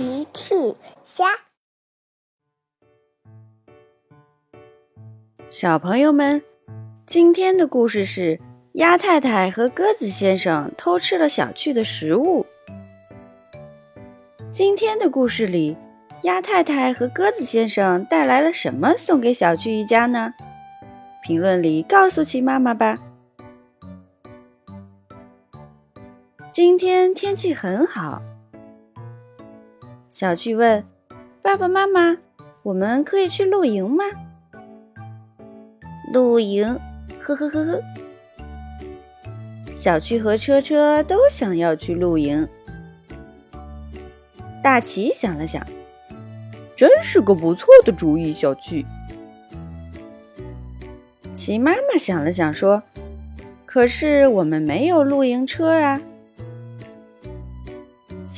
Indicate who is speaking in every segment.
Speaker 1: 奇趣虾，
Speaker 2: 小朋友们，今天的故事是鸭太太和鸽子先生偷吃了小趣的食物。今天的故事里，鸭太太和鸽子先生带来了什么送给小趣一家呢？评论里告诉奇妈妈吧。今天天气很好。小趣问：“爸爸妈妈，我们可以去露营吗？”露营，呵呵呵呵。小趣和车车都想要去露营。大奇想了想，
Speaker 3: 真是个不错的主意。小趣，
Speaker 2: 奇妈妈想了想说：“可是我们没有露营车啊。”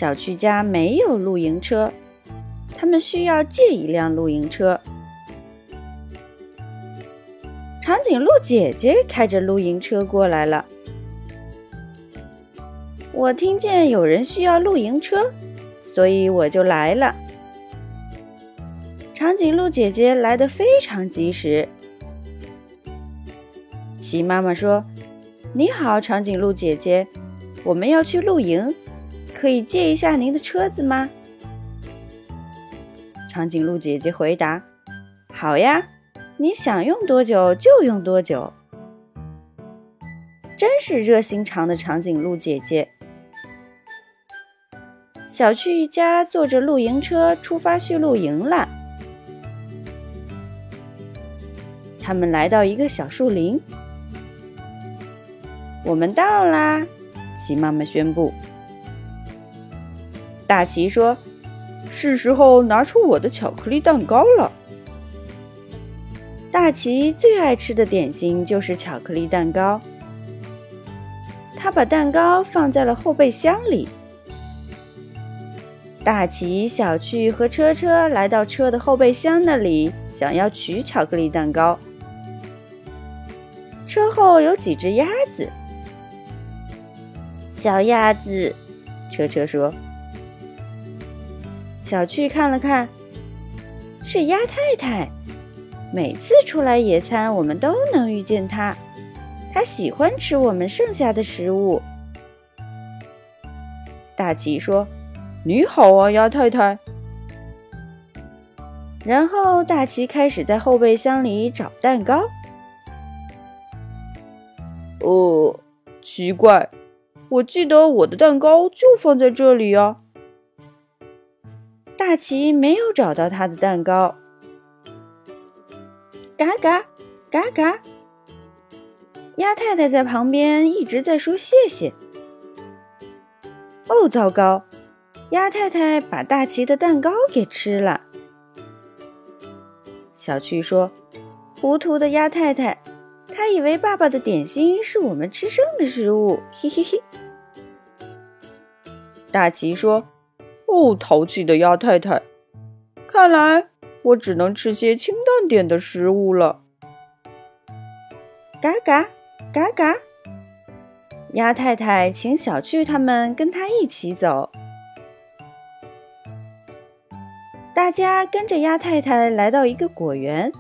Speaker 2: 小区家没有露营车，他们需要借一辆露营车。长颈鹿姐姐开着露营车过来了。我听见有人需要露营车，所以我就来了。长颈鹿姐姐来的非常及时。齐妈妈说：“你好，长颈鹿姐姐，我们要去露营。”可以借一下您的车子吗？长颈鹿姐姐回答：“好呀，你想用多久就用多久。”真是热心肠的长颈鹿姐姐。小趣一家坐着露营车出发去露营了。他们来到一个小树林，我们到啦！鸡妈妈宣布。
Speaker 3: 大奇说：“是时候拿出我的巧克力蛋糕了。”
Speaker 2: 大奇最爱吃的点心就是巧克力蛋糕。他把蛋糕放在了后备箱里。大奇、小趣和车车来到车的后备箱那里，想要取巧克力蛋糕。车后有几只鸭子。小鸭子，车车说。小趣看了看，是鸭太太。每次出来野餐，我们都能遇见她。她喜欢吃我们剩下的食物。大奇说：“
Speaker 3: 你好啊，鸭太太。”
Speaker 2: 然后大奇开始在后备箱里找蛋糕。
Speaker 3: 呃，奇怪，我记得我的蛋糕就放在这里啊。
Speaker 2: 大奇没有找到他的蛋糕。嘎嘎嘎嘎！鸭太太在旁边一直在说谢谢。哦，糟糕！鸭太太把大奇的蛋糕给吃了。小趣说：“糊涂的鸭太太，她以为爸爸的点心是我们吃剩的食物。”嘿嘿嘿。
Speaker 3: 大奇说。哦，淘气的鸭太太，看来我只能吃些清淡点的食物了。
Speaker 2: 嘎嘎嘎嘎！鸭太太请小趣他们跟他一起走。大家跟着鸭太太来到一个果园，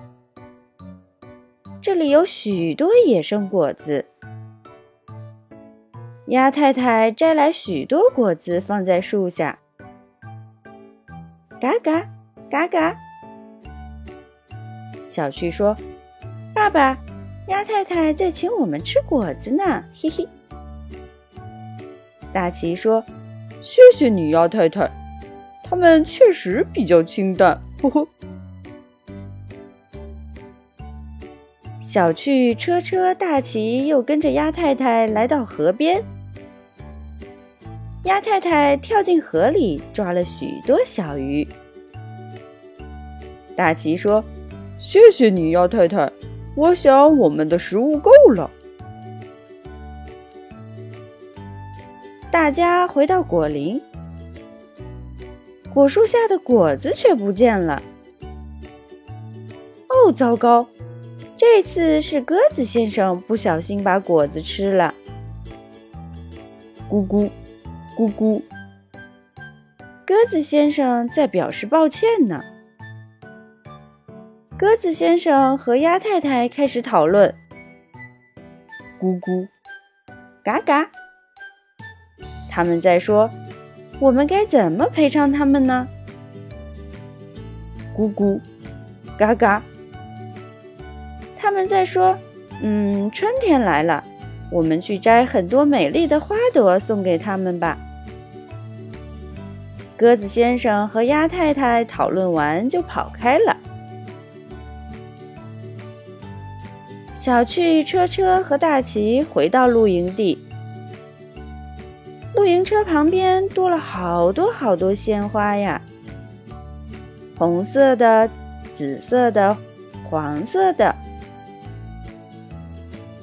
Speaker 2: 这里有许多野生果子。鸭太太摘来许多果子放在树下。嘎嘎嘎嘎！小趣说：“爸爸，鸭太太在请我们吃果子呢。”嘿嘿。大奇说：“
Speaker 3: 谢谢你，鸭太太，它们确实比较清淡。”呵呵。
Speaker 2: 小趣、车车、大奇又跟着鸭太太来到河边。鸭太太跳进河里，抓了许多小鱼。
Speaker 3: 大奇说：“谢谢你，鸭太太，我想我们的食物够了。”
Speaker 2: 大家回到果林，果树下的果子却不见了。哦，糟糕！这次是鸽子先生不小心把果子吃了。
Speaker 3: 咕咕。咕咕，
Speaker 2: 鸽子先生在表示抱歉呢。鸽子先生和鸭太太开始讨论：
Speaker 3: 咕咕，
Speaker 2: 嘎嘎。他们在说，我们该怎么赔偿他们呢？
Speaker 3: 咕咕，嘎嘎。
Speaker 2: 他们在说，嗯，春天来了，我们去摘很多美丽的花朵送给他们吧。鸽子先生和鸭太太讨论完就跑开了。小趣、车车和大奇回到露营地，露营车旁边多了好多好多鲜花呀，红色的、紫色的、黄色的。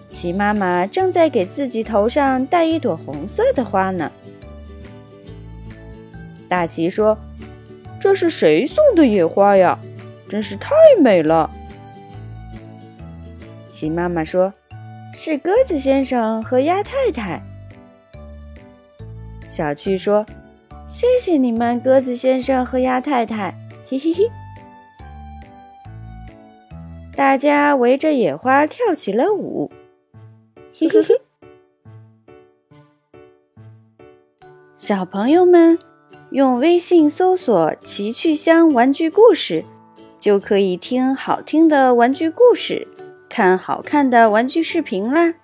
Speaker 2: 奇妈妈正在给自己头上戴一朵红色的花呢。
Speaker 3: 大奇说：“这是谁送的野花呀？真是太美了。”
Speaker 2: 奇妈妈说：“是鸽子先生和鸭太太。”小趣说：“谢谢你们，鸽子先生和鸭太太。”嘿嘿嘿，大家围着野花跳起了舞。嘿嘿嘿，小朋友们。用微信搜索“奇趣箱玩具故事”，就可以听好听的玩具故事，看好看的玩具视频啦。